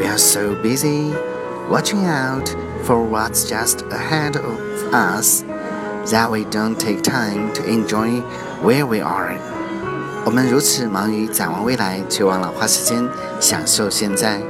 We are so busy watching out for what's just ahead of us that we don't take time to enjoy where we are. 我们如此忙于展望未来，却忘了花时间享受现在。